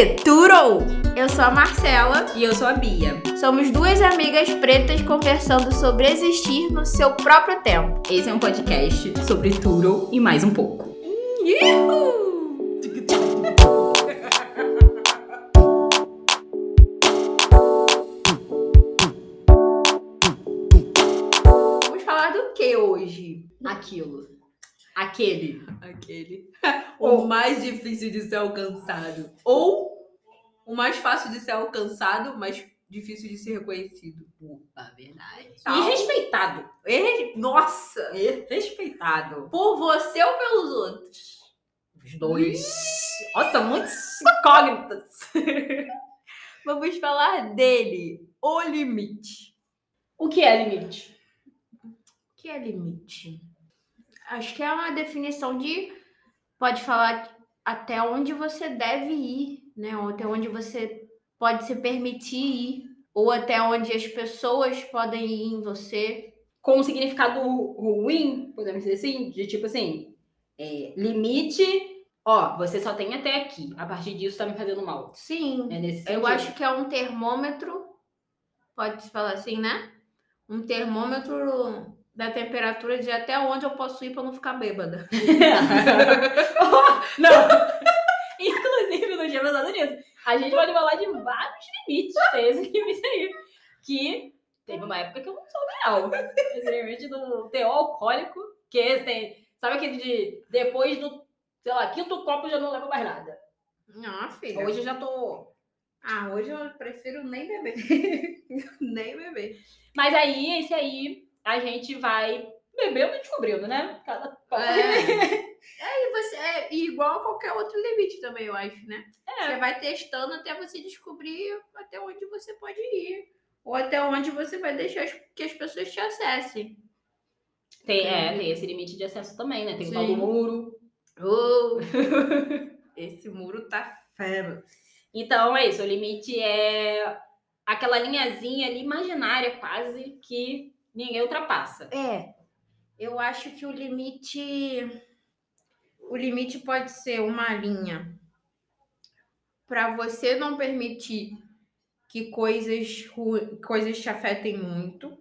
aí, Turou! Eu sou a Marcela. E eu sou a Bia. Somos duas amigas pretas conversando sobre existir no seu próprio tempo. Esse é um podcast sobre Turo e mais um pouco. Uhul! Vamos falar do que hoje? Aquilo. Aquele. Aquele. o mais difícil de ser alcançado. Ou o mais fácil de ser alcançado, mas difícil de ser reconhecido. Opa, verdade. Tal. E respeitado. E- Nossa! E respeitado. Por você ou pelos outros? Os dois. Nossa, muitas incógnitas. Vamos falar dele. O limite. O que é limite? O que é limite? Acho que é uma definição de. Pode falar até onde você deve ir, né? Ou até onde você pode se permitir ir. Ou até onde as pessoas podem ir em você. Com um significado ruim, podemos dizer assim, de tipo assim, é, limite, ó, você só tem até aqui. A partir disso tá me fazendo mal. Sim. É Eu acho que é um termômetro, pode se falar assim, né? Um termômetro da temperatura de até onde eu posso ir para não ficar bêbada. não! Tinha pensado nisso. A gente pode falar de vários limites. Tem esse limite aí. Que teve uma época que eu não sou real. Esse limite do teor alcoólico, que esse tem. Sabe aquele de depois do, sei lá, quinto copo eu já não leva mais nada. Não, filha. Hoje eu já tô. Ah, hoje eu prefiro nem beber. nem beber. Mas aí, esse aí, a gente vai bebendo e descobrindo, né? Cada É. É, e você é igual a qualquer outro limite também, eu acho, né? É. Você vai testando até você descobrir até onde você pode ir. Ou até onde você vai deixar que as pessoas te acessem. Tem, é, tem esse limite de acesso também, né? Tem o tal Sim. do muro. Oh, esse muro tá fera. Então é isso, o limite é aquela linhazinha ali imaginária quase que ninguém ultrapassa. É, eu acho que o limite. O limite pode ser uma linha para você não permitir que coisas, coisas te afetem muito.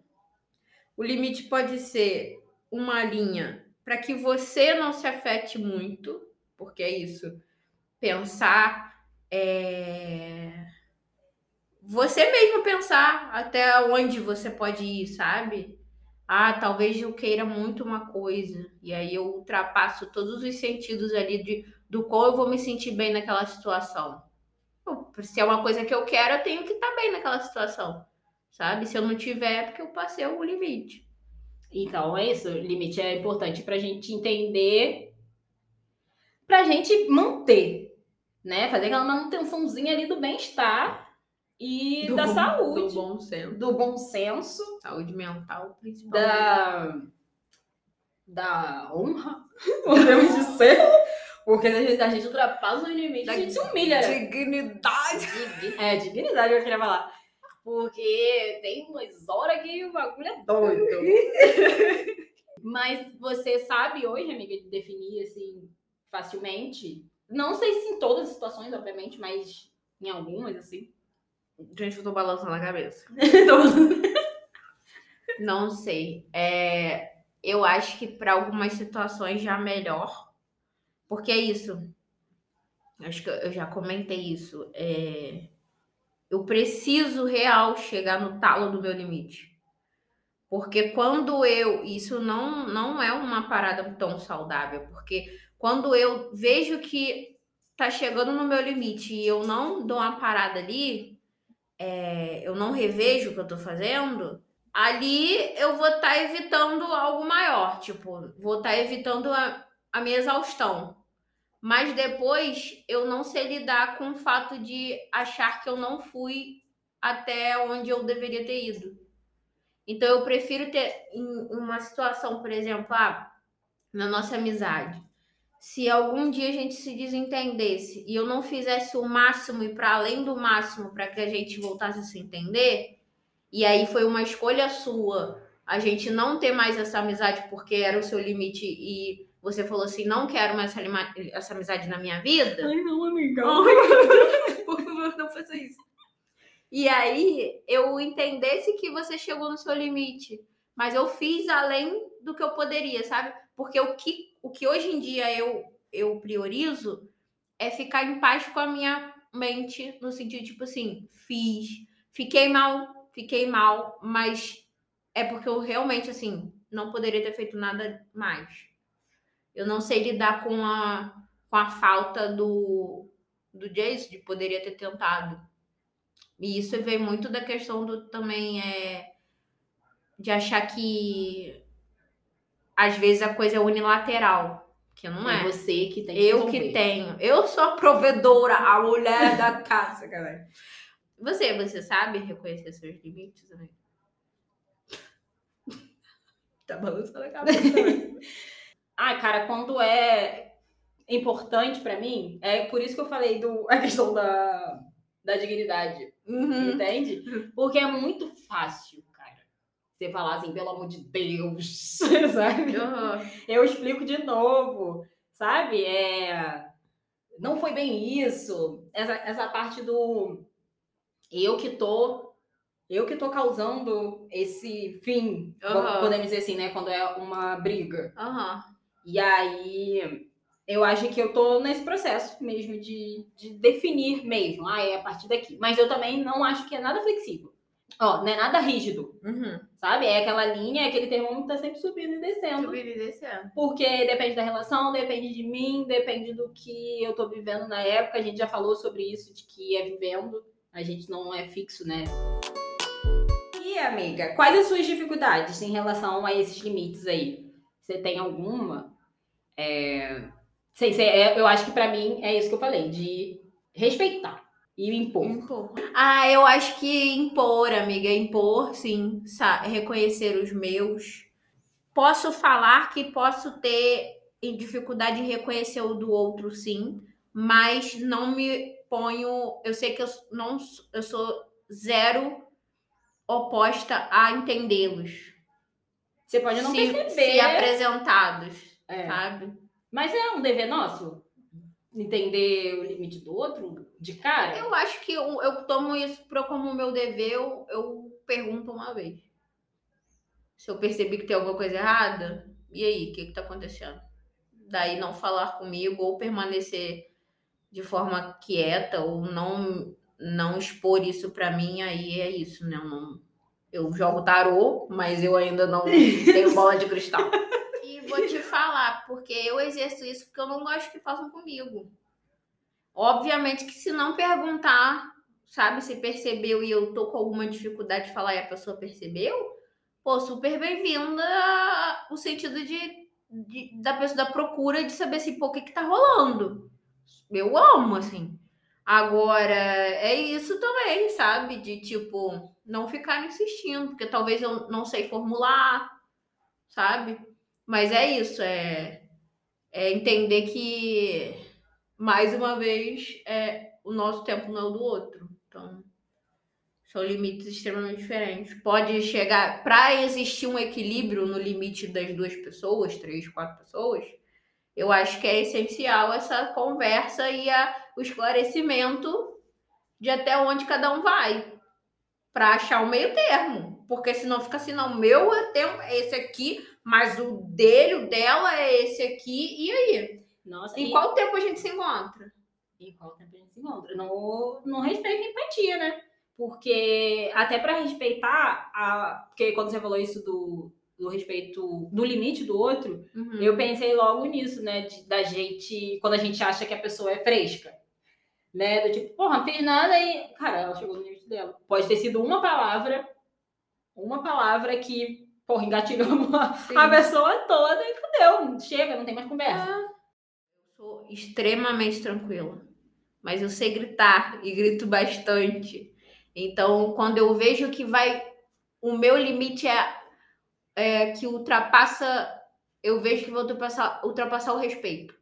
O limite pode ser uma linha para que você não se afete muito, porque é isso. Pensar. é, Você mesmo pensar até onde você pode ir, sabe? Ah, talvez eu queira muito uma coisa. E aí eu ultrapasso todos os sentidos ali de, do qual eu vou me sentir bem naquela situação. Se é uma coisa que eu quero, eu tenho que estar bem naquela situação. Sabe? Se eu não tiver, é porque eu passei o limite. Então é isso, o limite é importante pra gente entender, pra gente manter, né? Fazer aquela manutençãozinha ali do bem-estar e Do da bom- saúde, Do bom senso. do bom senso, Saúde mental, principalmente. da, da honra, podemos dizer. Porque a gente, a gente ultrapassa o limite, Da a gente se humilha, né? Dignidade. É, dignidade eu queria falar. Porque tem umas horas que o bagulho é doido. Mas você sabe hoje, amiga, de definir assim facilmente? Não sei se em todas as situações, obviamente, mas em algumas, assim. Gente, eu tô balançando a cabeça. Não sei. É, eu acho que para algumas situações já melhor. Porque é isso. Acho que eu já comentei isso. É, eu preciso real chegar no talo do meu limite. Porque quando eu. Isso não, não é uma parada tão saudável. Porque quando eu vejo que tá chegando no meu limite e eu não dou uma parada ali, é, eu não revejo o que eu tô fazendo, ali eu vou estar evitando algo maior, tipo, vou estar evitando a, a minha exaustão. Mas depois eu não sei lidar com o fato de achar que eu não fui até onde eu deveria ter ido. Então eu prefiro ter em uma situação, por exemplo, ah, na nossa amizade. Se algum dia a gente se desentendesse e eu não fizesse o máximo e para além do máximo para que a gente voltasse a se entender, e aí foi uma escolha sua a gente não ter mais essa amizade porque era o seu limite e você falou assim, não quero mais essa, essa amizade na minha vida. Ai, não, amiga. Por favor, não faça isso. E aí eu entendesse que você chegou no seu limite. Mas eu fiz além do que eu poderia, sabe? Porque o que, o que hoje em dia eu, eu priorizo é ficar em paz com a minha mente, no sentido, tipo assim, fiz, fiquei mal, fiquei mal, mas é porque eu realmente, assim, não poderia ter feito nada mais. Eu não sei lidar com a, com a falta do, do Jason, de poderia ter tentado. E isso veio muito da questão do também é de achar que às vezes a coisa é unilateral, que não é. É você que tem que eu resolver. que tenho. Eu sou a provedora, a mulher da casa, galera. Você, você sabe reconhecer seus limites, né? Tá balançando a cabeça também. Ah, cara, quando é importante pra mim, é por isso que eu falei do a questão da, da dignidade, Uhum. entende? Porque é muito fácil. Você falar assim, pelo amor de Deus, sabe? Uhum. Eu explico de novo, sabe? É... Não foi bem isso. Essa, essa parte do eu que tô. Eu que tô causando esse fim, Aham. podemos dizer assim, né? Quando é uma briga. Aham. E aí, eu acho que eu tô nesse processo mesmo de, de definir mesmo. Ah, é a partir daqui. Mas eu também não acho que é nada flexível. Ó, não é nada rígido, Uhum. sabe? É aquela linha, é aquele termômetro que tá sempre subindo e descendo. Subir e descendo. Porque depende da relação, depende de mim, depende do que eu tô vivendo na época. A gente já falou sobre isso, de que é vivendo. A gente não é fixo, né? E, amiga, quais as suas dificuldades em relação a esses limites aí? Você tem alguma? É... Sei, sei, é- eu acho que pra mim é isso que eu falei, de respeitar e impor. Impor. Ah, eu acho que impor, amiga, impor, sim, reconhecer os meus. Posso falar que posso ter dificuldade em reconhecer o do outro, sim, mas não me ponho. Eu sei que eu não, eu sou zero oposta a entendê-los. Você pode não se, perceber, se apresentados, é. sabe? mas é um dever nosso entender o limite do outro de cara. Eu acho que eu, eu tomo isso pro- como meu dever, eu, eu pergunto uma vez. Se eu percebi que tem alguma coisa errada, e aí, o que, que tá acontecendo? Daí não falar comigo ou permanecer de forma quieta ou não não expor isso pra mim, aí é isso, né? Eu, não, eu jogo tarô, mas eu ainda não tenho bola de cristal. Falar, porque eu exerço isso porque eu não gosto que façam comigo. Obviamente que se não perguntar, sabe, se percebeu e eu tô com alguma dificuldade de falar e a pessoa percebeu, pô, super bem-vinda o sentido de, de- da pessoa da procura de saber assim, pô, o que que tá rolando. Eu amo, assim. Agora, é isso também, sabe? De tipo, não ficar insistindo, porque talvez eu não sei formular, sabe? Mas é isso, é, é entender que, mais uma vez, é, o nosso tempo não é o do outro. Então, são limites extremamente diferentes. Pode chegar, para existir um equilíbrio no limite das duas pessoas, três, quatro pessoas, eu acho que é essencial essa conversa e a, o esclarecimento de até onde cada um vai para achar o meio termo. Porque senão fica assim, não, o meu é tem- é esse aqui, mas o dele, o dela é esse aqui, e aí? Nossa, Em e- qual tempo a gente se encontra? E qual tempo a gente se encontra? No, no respeito e empatia, né? Porque até pra respeitar, a, porque quando você falou isso do, do respeito, do limite do outro, Uhum. eu pensei logo nisso, né? de- da gente, quando a gente acha que a pessoa é fresca. Né? Do tipo, porra, não fez nada e. Cara, ela chegou no limite dela. Pode ter sido uma palavra, uma palavra que, porra, engatilhou a, pessoa toda e fudeu. Chega, não tem mais conversa. Eu sou extremamente tranquila. Mas eu sei gritar e grito bastante. Então, quando eu vejo que vai. O meu limite é, é que ultrapassa. Eu vejo que vou ultrapassar, ultrapassar o respeito.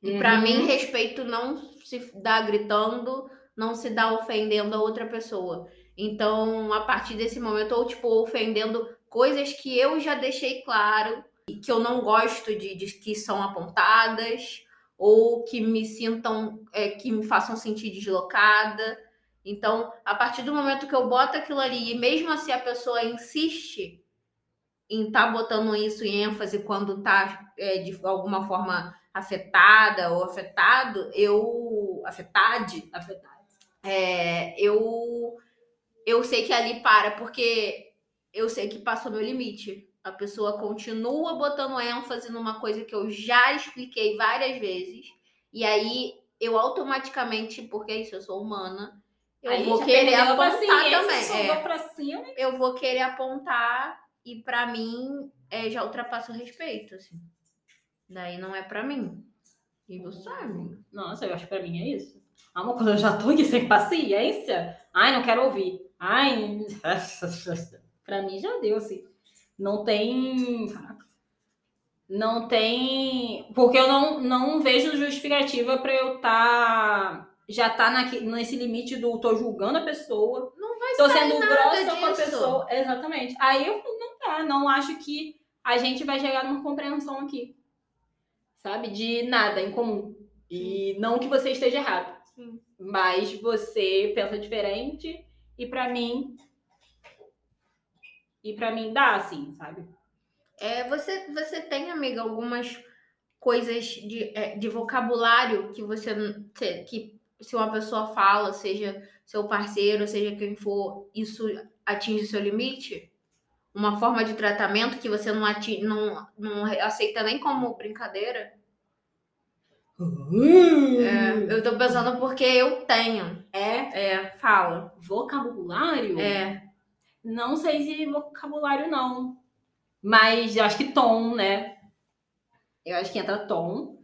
E Uhum. mim, respeito não se dá gritando, não se dá ofendendo a outra pessoa. Então, a partir desse momento, ou tipo, ofendendo coisas que eu já deixei claro, e que eu não gosto de, de que são apontadas, ou que me sintam, é, que me façam sentir deslocada. Então, a partir do momento que eu boto aquilo ali, e mesmo assim a pessoa insiste em estar tá botando isso em ênfase quando está é, de alguma forma afetada ou afetado, eu. Afetade? Afetado. É, eu, eu sei que ali para, porque eu sei que passou meu limite. A pessoa continua botando ênfase numa coisa que eu já expliquei várias vezes, e aí eu automaticamente, porque é isso, eu sou humana, eu Aí vou querer apontar também. é. cima. eu vou querer apontar e pra mim é, já ultrapassa o respeito, assim. Daí não é pra mim. E você, amiga? Nossa, eu acho que pra mim é isso. Ah, mas quando eu já tô aqui sem paciência, ai, não quero ouvir. Ai, pra mim já deu, assim. Não tem. Não tem. Porque eu não, não vejo justificativa pra eu tá. Já tá naque, nesse limite do tô julgando a pessoa, Não vai tô sendo grossa com a disso. pessoa. Exatamente. Aí eu não tá, não acho que a gente vai chegar numa compreensão aqui. Sabe? De nada em comum. E não que você esteja errado. Sim. Mas você pensa diferente e pra mim. E pra mim dá, assim, sabe? É, você, você tem, amiga, algumas coisas de, é, de vocabulário que você que se uma pessoa fala, seja seu parceiro, seja quem for, isso atinge seu limite? Uma forma de tratamento que você não, ati, não, não aceita nem como brincadeira? É, eu tô pensando porque eu tenho. É É, fala. vocabulário? É, Não sei se vocabulário, não. Mas eu acho que tom, né? Eu acho que entra tom.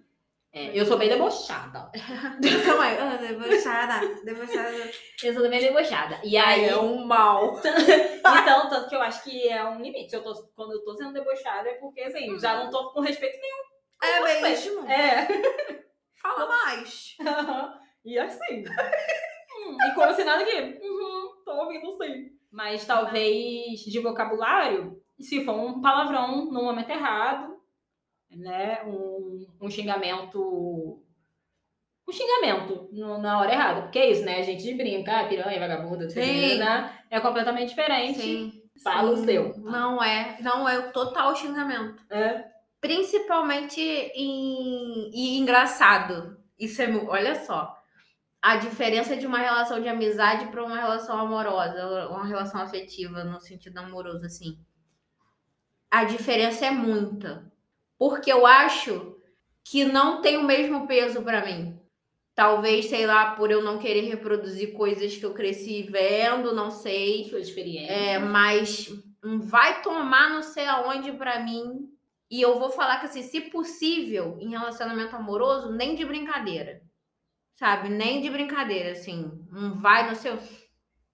É, eu sou bem debochada. Calma aí. Ah, debochada, debochada. Eu sou bem debochada. E aí, é um mal. então, tanto que eu acho que é um limite. Eu tô, quando eu tô sendo debochada é porque, assim, já não tô com respeito nenhum. É você. mesmo? É. Fala mais. e assim. Hum, e como se nada aqui. Uhum, tô ouvindo sim. Mas talvez de vocabulário, se for um palavrão no momento errado, né? Um, um xingamento. Um xingamento no- na hora errada. Porque é isso, né? A gente brinca, ah, piranha, vagabunda, Sim. né? É completamente diferente. Sim. Fala o sim. seu. Não é, não é o total xingamento. É. Principalmente em e engraçado. Isso é, olha só. A diferença de uma relação de amizade para uma relação amorosa, uma relação afetiva no sentido amoroso assim. A diferença é muita. Porque eu acho que não tem o mesmo peso para mim. Talvez, sei lá, por eu não querer reproduzir coisas que eu cresci vendo, não sei. Sua experiência. É, mas vai tomar não sei aonde pra mim. E eu vou falar que, assim, se possível, em relacionamento amoroso, nem de brincadeira. Sabe? Nem de brincadeira, assim. Um vai no seu.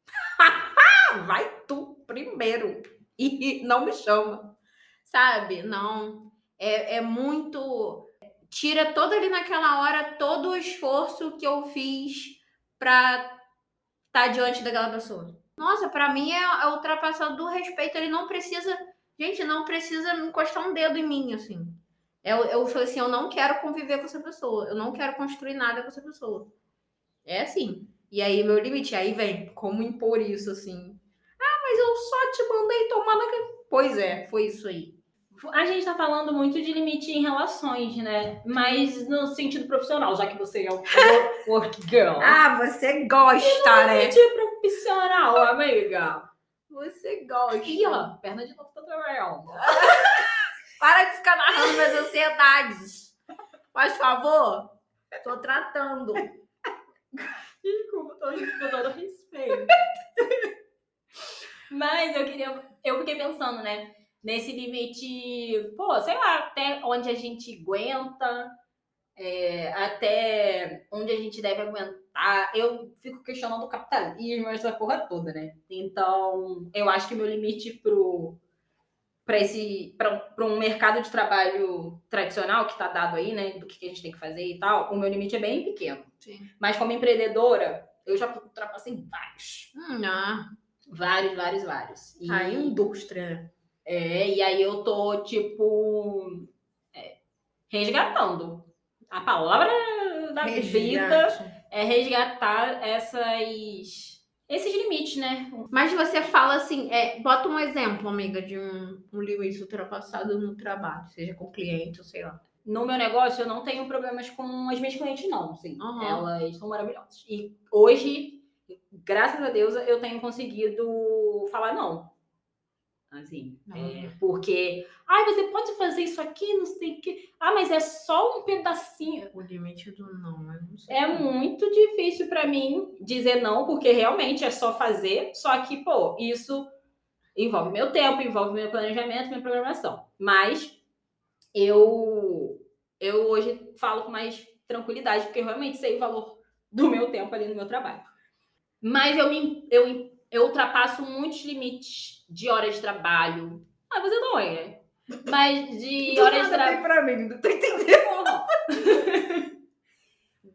vai tu primeiro. E não me chama. Sabe? Não. É, é muito. Tira todo ali naquela hora todo o esforço que eu fiz pra estar diante daquela pessoa. Nossa, pra mim é, é ultrapassado do respeito. Ele não precisa. Gente, não precisa encostar um dedo em mim, assim. Eu, eu falei assim: eu não quero conviver com essa pessoa. Eu não quero construir nada com essa pessoa. É assim. E aí, meu limite. Aí vem, como impor isso, assim? Ah, mas eu só te mandei tomar na. Pois é, foi isso aí. A gente tá falando muito de limite em relações, né? Mas no sentido profissional, já que você é o work- work girl. Ah, você gosta, né? Limite profissional, amiga. Você gosta. Aqui, ó, perna de novo tutorial. Para de ficar narrando minhas ansiedades. Faz favor. Tô tratando. Desculpa, tô com todo respeito. Mas eu queria. Eu fiquei pensando, né? Nesse limite, pô, sei lá, até onde a gente aguenta, é, até onde a gente deve aguentar. Eu fico questionando o capitalismo, essa porra toda, né? Então, eu acho que meu limite pro para esse para um mercado de trabalho tradicional que tá dado aí, né, do que que a gente tem que fazer e tal, o meu limite é bem pequeno. Sim. Mas como empreendedora, eu já ultrapassei vários. Hum, ah, Vários, vários, vários. E, a indústria. é, e aí eu tô, tipo, é, resgatando A palavra da vida Resgate. É resgatar essas, esses limites, né? Mas você fala assim, é, bota um exemplo, amiga, de um, um limite ultrapassado no trabalho, seja com cliente ou sei lá. No meu negócio, eu não tenho problemas com as minhas clientes, não. Assim, Aham. Elas são maravilhosas. E hoje, graças a Deus, eu tenho conseguido falar não. Assim, é, porque, ai, você pode fazer isso aqui, não sei o quê. Ah, mas é só um pedacinho. O limite do não, eu não sei. É muito difícil pra mim dizer não, porque realmente é só fazer. Só que, pô, isso envolve meu tempo, envolve meu planejamento, minha programação. Mas eu, eu hoje falo com mais tranquilidade, porque eu realmente sei o valor do meu tempo ali no meu trabalho. Mas eu, me, eu, eu ultrapasso muitos limites de horas de trabalho. Ah, você não é, né? Mas de horas de trabalho. pra mim, não tô entendendo.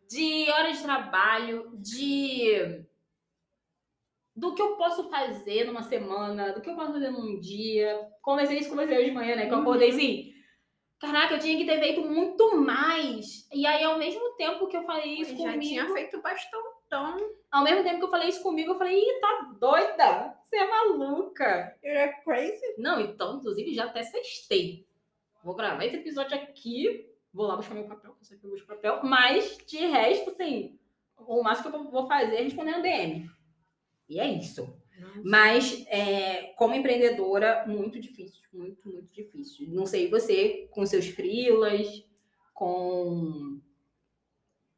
de horas de trabalho, de do que eu posso fazer numa semana, do que eu posso fazer num dia. Conversei isso com você hoje de manhã, né? Que eu acordei assim. Caraca, eu tinha que ter feito muito mais. E aí, ao mesmo tempo que eu falei isso já comigo, tinha feito bastante. ao mesmo tempo que eu falei isso comigo, eu falei, ih, tá doida? Você é maluca. You're crazy. Não, então, inclusive, já até sextei. Vou gravar esse episódio aqui, vou lá buscar meu papel, que eu busco papel, mas de resto, assim, o máximo que eu vou fazer é responder no DM. E é isso. Mas, é, como empreendedora, muito difícil, muito, muito difícil. Não sei você, com seus freelas, com,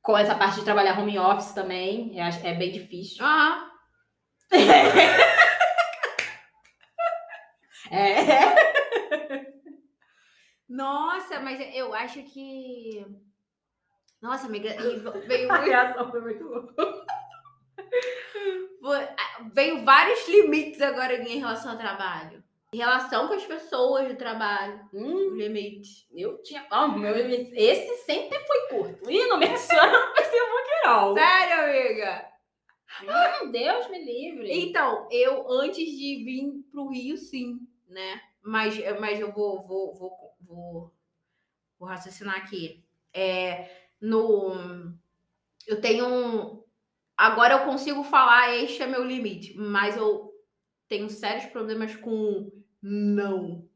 com essa parte de trabalhar home office também, acho- é bem difícil. Ah, É. nossa, mas eu acho que. Nossa, amiga, veio, A reação foi muito boa. veio vários limites agora em relação ao trabalho. Em relação com as pessoas do trabalho. Hum, Limite. eu tinha. Ó, meu, esse sempre foi curto. Ih, não menciona no Facebook, não. Sério, amiga? Hum, Deus me livre. Então, eu antes de vir pro Rio, sim, né? Mas, mas eu vou, vou, vou, vou, vou raciocinar aqui. É, no, eu tenho. um- Agora eu consigo falar, este é meu limite, mas eu tenho sérios problemas com não.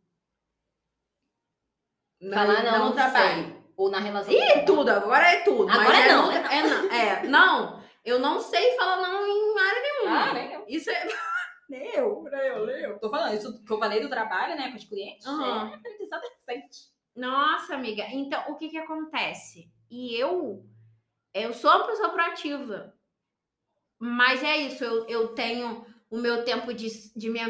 Falar não, no sei. trabalho. Ou na relação. Ih, tudo, agora é tudo. Agora é não, é não. é não. É, não, eu não sei falar não em área nenhuma. Ah. Isso é. Nem eu, nem eu, nem eu. Tô falando, isso que eu falei do trabalho, né, com os clientes, Aham. é aprendizado recente. Nossa, amiga. Então, o que que acontece? E eu, eu sou uma pessoa proativa. Mas é isso, eu, eu tenho o meu tempo de, de, me,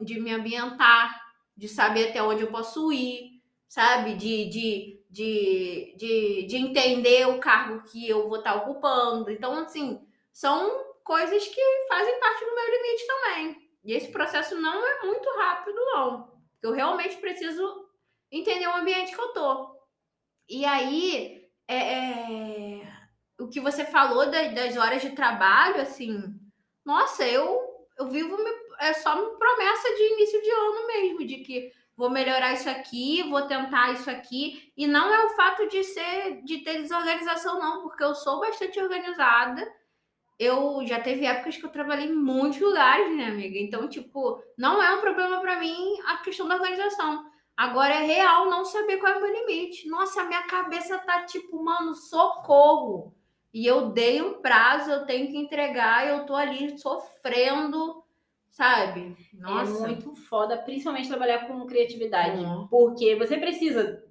de me ambientar, de saber até onde eu posso ir, sabe? De, de, de, de, de entender o cargo que eu vou estar ocupando. Então, assim, são coisas que fazem parte do meu limite também. E esse processo não é muito rápido, não. Eu realmente preciso entender o ambiente que eu tô. E aí, é, é, o que você falou da- das horas de trabalho, assim, nossa, eu, eu vivo é só uma promessa de início de ano mesmo, de que vou melhorar isso aqui, vou tentar isso aqui. E não é o fato de ser, de ter desorganização, não, porque eu sou bastante organizada. Eu já teve épocas que eu trabalhei em muitos lugares, né, amiga? Então, tipo, não é um problema pra mim a questão da organização. Agora é real não saber qual é o meu limite. Nossa, a minha cabeça tá tipo, mano, socorro. E eu dei um prazo, eu tenho que entregar, eu tô ali sofrendo, sabe? Nossa. É muito foda, principalmente trabalhar com criatividade. Uhum. Porque você precisa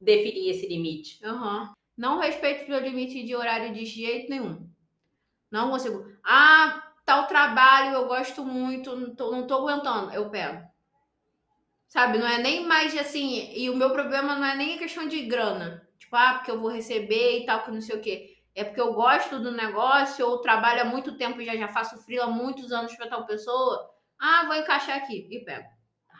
definir esse limite. Aham. Não respeito meu limite de horário de jeito nenhum. Não consigo. Ah, tal trabalho eu gosto muito, não tô, não tô aguentando. Eu pego. Sabe? Não é nem mais assim. E o meu problema não é nem a questão de grana. Tipo, ah, porque eu vou receber e tal, que não sei o quê. É porque eu gosto do negócio, ou trabalho há muito tempo e já, já faço frio há muitos anos pra tal pessoa. Ah, vou encaixar aqui. E pego.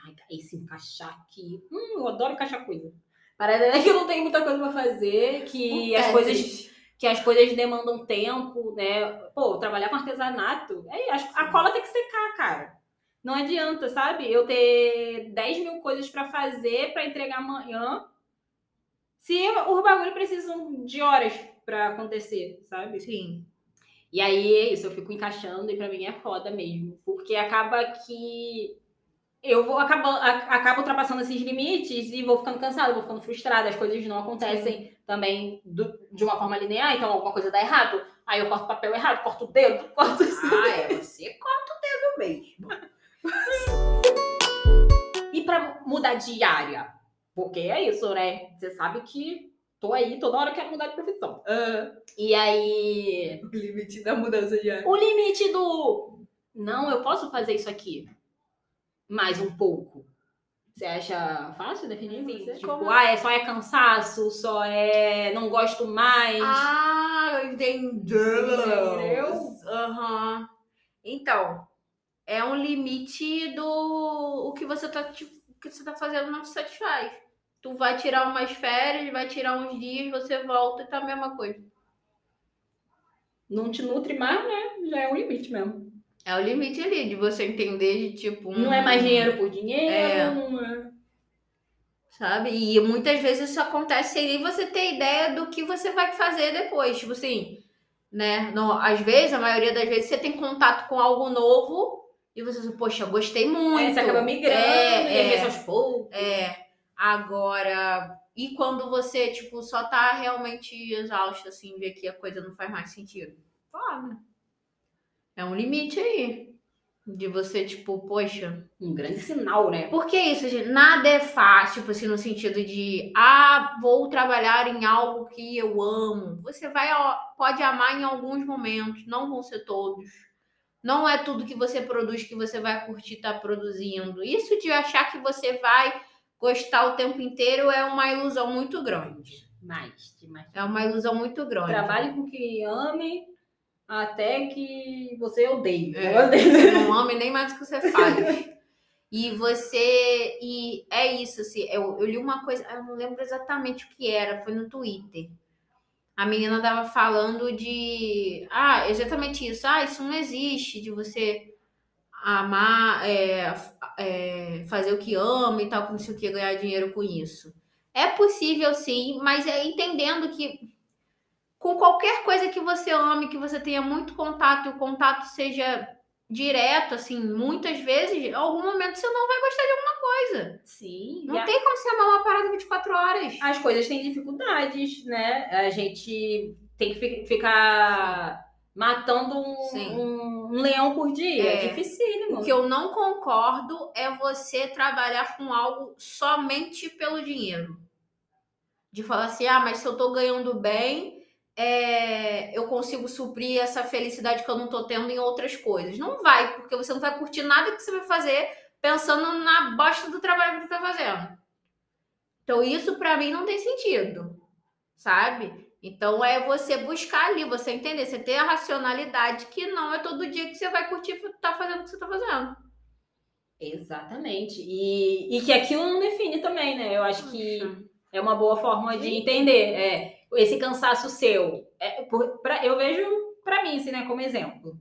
Ai, esse encaixar aqui. Hum, eu adoro encaixar coisa. Parece que eu não tenho muita coisa pra fazer, que as É, coisas. Que as coisas demandam tempo, né? Pô, trabalhar com artesanato, é, a, cola tem que secar, cara. Não adianta, sabe? Eu ter 10 mil coisas pra fazer, pra entregar amanhã, se os bagulho precisam de horas pra acontecer, sabe? Sim. E aí é isso, eu fico encaixando e pra mim é foda mesmo. Porque acaba que eu vou acabo, a- acabo ultrapassando esses limites e vou ficando cansada, vou ficando frustrada, as coisas não acontecem também do- de uma forma linear, então alguma coisa dá errado. Aí eu corto papel errado, corto o dedo, corto. Ah, é. Você corta o dedo mesmo. E pra mudar de área? Porque é isso, né? Você sabe que tô aí toda hora quero mudar de profissão. Ah, E aí. o limite da mudança de área. O limite do. Não, eu posso fazer isso aqui. Mais um pouco. Você acha fácil definir? Sim, Você? Tipo, como- ah, é, só é cansaço, só é. Não gosto mais. Ah, entendi. Entendeu? Aham. Então, é um limite do o que você tá o que você tá fazendo não te satisfaz. Tu vai tirar umas férias, vai tirar uns dias, você volta e tá a mesma coisa. Não te nutre mais, né? Já é um limite mesmo. É o limite ali de você entender de tipo. Não é mais dinheiro por dinheiro, É. não é. Sabe? E muitas vezes isso acontece sem você ter ideia do que você vai fazer depois. Tipo assim, né? No, às vezes, a maioria das vezes, você tem contato com algo novo e você diz, poxa, gostei muito. Aí você acaba migrando, É, e é. aos poucos. É, agora. E quando você, tipo, só tá realmente exausto, assim, vê que a coisa não faz mais sentido? Foda. É um limite aí. De você, tipo, poxa. Um grande sinal, né? Porque isso, gente, nada é fácil, tipo assim, no sentido de, ah, vou trabalhar em algo que eu amo. Você vai, pode amar em alguns momentos, não vão ser todos. Não é tudo que você produz que você vai curtir estar produzindo. Isso de achar que você vai gostar o tempo inteiro é uma ilusão muito grande. Mais, demais. É uma ilusão muito grande. Trabalhe com o que ame até que você odeie. É, você não ama e nem mais o que você faz. E você. E é isso, assim. Eu, eu li uma coisa, eu não lembro exatamente o que era, foi no Twitter. A menina tava falando de. Ah, exatamente isso. Ah, isso não existe, de você amar, é, é, fazer o que ama e tal, não sei o que, ganhar dinheiro com isso. É possível sim, mas é entendendo que com qualquer coisa que você ame, que você tenha muito contato, e o contato seja direto, assim, muitas vezes, em algum momento você não vai gostar de alguma coisa. Sim. Não a- tem como você amar uma parada 24 horas. As coisas têm dificuldades, né? A gente tem que fi- ficar matando um, um- um leão por dia. É. É dificílimo. O que eu não concordo é você trabalhar com algo somente pelo dinheiro. De falar assim, ah, mas se eu tô ganhando bem, é, eu consigo suprir essa felicidade que eu não tô tendo em outras coisas. Não vai, porque você não vai curtir nada que você vai fazer pensando na bosta do trabalho que você tá fazendo. Então, isso pra mim não tem sentido, sabe? Então, é você buscar ali, você entender, você ter a racionalidade que não é todo dia que você vai curtir estar fazendo o que você tá fazendo. Exatamente. E, e que aquilo não define também, né? Eu acho que é uma boa forma de entender. É, esse cansaço seu. É, por- pra- eu vejo pra mim, assim, né, como exemplo.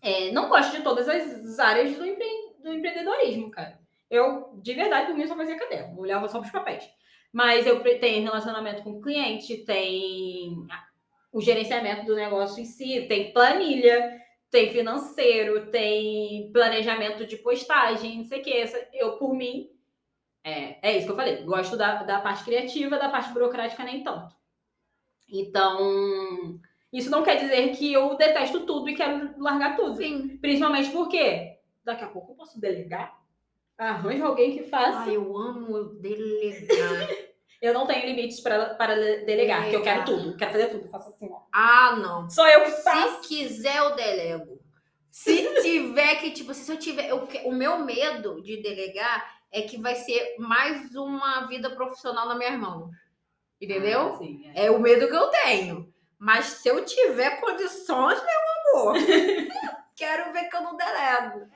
É, não gosto de todas as áreas do, empre- do empreendedorismo, cara. Eu, de verdade, por mim, só fazia caderno. Olhava só pros papéis. Mas eu tenho relacionamento com o cliente, tem o gerenciamento do negócio em si, tem planilha, tem financeiro, tem planejamento de postagem, não sei o que. Eu, por mim, é, é isso que eu falei. Gosto da, da parte criativa, da parte burocrática nem tanto. Então, isso não quer dizer que eu detesto tudo e quero largar tudo. Sim. Principalmente porque daqui a pouco eu posso delegar. Arranjo alguém que faça. Ai, eu amo delegar. Eu não tenho limites pra, para le- delegar, porque eu quero tudo. Quero fazer tudo. Eu faço assim, ó. ah, não. Só eu que faço. Se quiser, eu delego. Se tiver que, tipo, se eu tiver. eu o meu medo de delegar é que vai ser mais uma vida profissional na minha mão. Entendeu? Ah, sim, é. É o medo que eu tenho. Mas se eu tiver condições, meu amor, quero ver que eu não delego.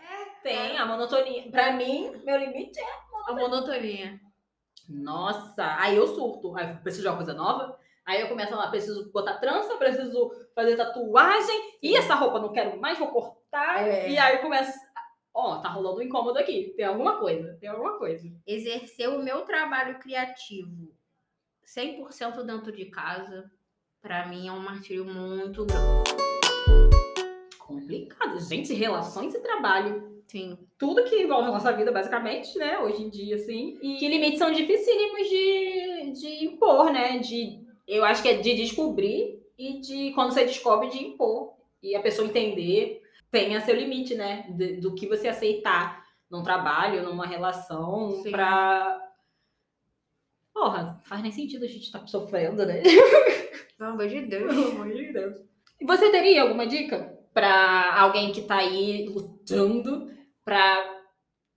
Tem a monotonia. Pra mim, meu limite é. A monotonia. Nossa, aí eu surto. Aí eu preciso de uma coisa nova. Aí eu começo lá, preciso botar trança, preciso fazer tatuagem. E essa roupa não quero mais, vou cortar. É. E aí eu começo. Ó, tá rolando um incômodo aqui. Tem alguma coisa. Tem alguma coisa. Exercer o meu trabalho criativo 100% dentro de casa, pra mim é um martírio muito grande. Complicado. Gente, relações e trabalho. Sim. Tudo que envolve a nossa vida, basicamente, né? Hoje em dia, assim. E que limites são dificílimos de, de impor, né? De, eu acho que é de descobrir e de, quando você descobre, de impor. E a pessoa entender, tenha seu limite, né? de- do que você aceitar num trabalho, numa relação, Sim. Porra, faz nem sentido a gente estar sofrendo, né? Pelo amor de Deus. Pelo amor de Deus. E você teria alguma dica para alguém que tá aí lutando pra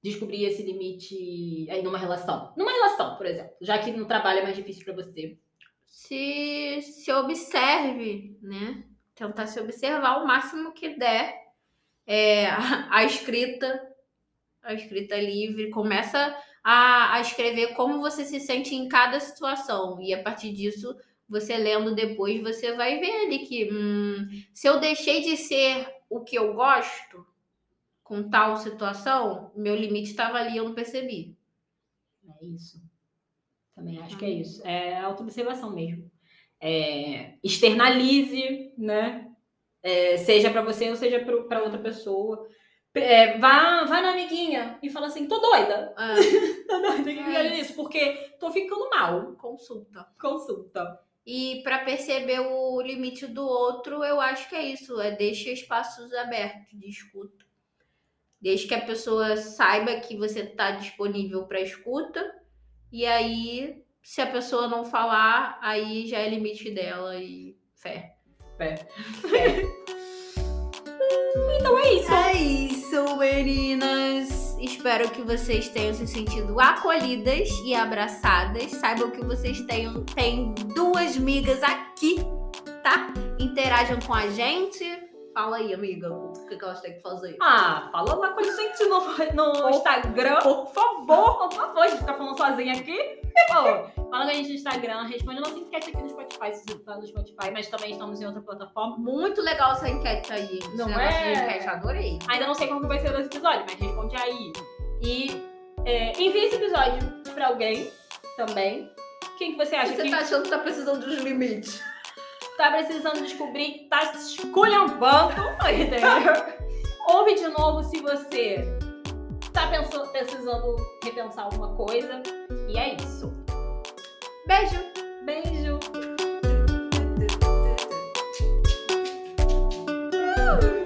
descobrir esse limite aí numa relação? Numa relação, por exemplo, já que no trabalho é mais difícil pra você. se, se observe, né? Tentar se observar o máximo que der. É, a, a escrita, a escrita livre, começa a, a escrever como você se sente em cada situação. E a partir disso, você lendo depois, você vai ver ali que hum, se eu deixei de ser o que eu gosto com tal situação, meu limite estava ali, eu não percebi. É isso. Também acho que é isso. É autoobservação mesmo. É, externalize, né? É, seja pra você ou seja pra outra pessoa. É, vá, vá na amiguinha e fala assim: tô doida. Ah, Tô doida, que É é isso? Porque tô ficando mal. consulta. Consulta. E para perceber o limite do outro, eu acho que é isso, é deixa espaços abertos de escuta. Desde que a pessoa saiba que você está disponível para escuta, e aí, se a pessoa não falar, aí já é limite dela e fé. Então é isso. É isso, meninas! Espero que vocês tenham se sentido acolhidas e abraçadas. Saibam que vocês tenham, têm duas migas aqui, tá? Interajam com a gente. Fala aí, amiga, o que, que elas têm que fazer? Ah, fala lá com a gente no, no Instagram. Por favor, por favor, a gente tá falando sozinha aqui. Pô, fala com a gente no Instagram, responde nossa enquete aqui no Spotify, se você tá no Spotify, mas também estamos em outra plataforma. Muito legal essa enquete aí. Não é? enquete, adorei. Ainda não sei como vai ser esse episódio, mas responde aí. E é, envie esse episódio pra alguém também. Quem que você acha Você que tá achando que tá precisando dos limites? tá precisando descobrir, tá se esculhambando, entendeu? Ouve de novo se você tá pensando, precisando repensar alguma coisa. E é isso. Beijo! Beijo! Uh!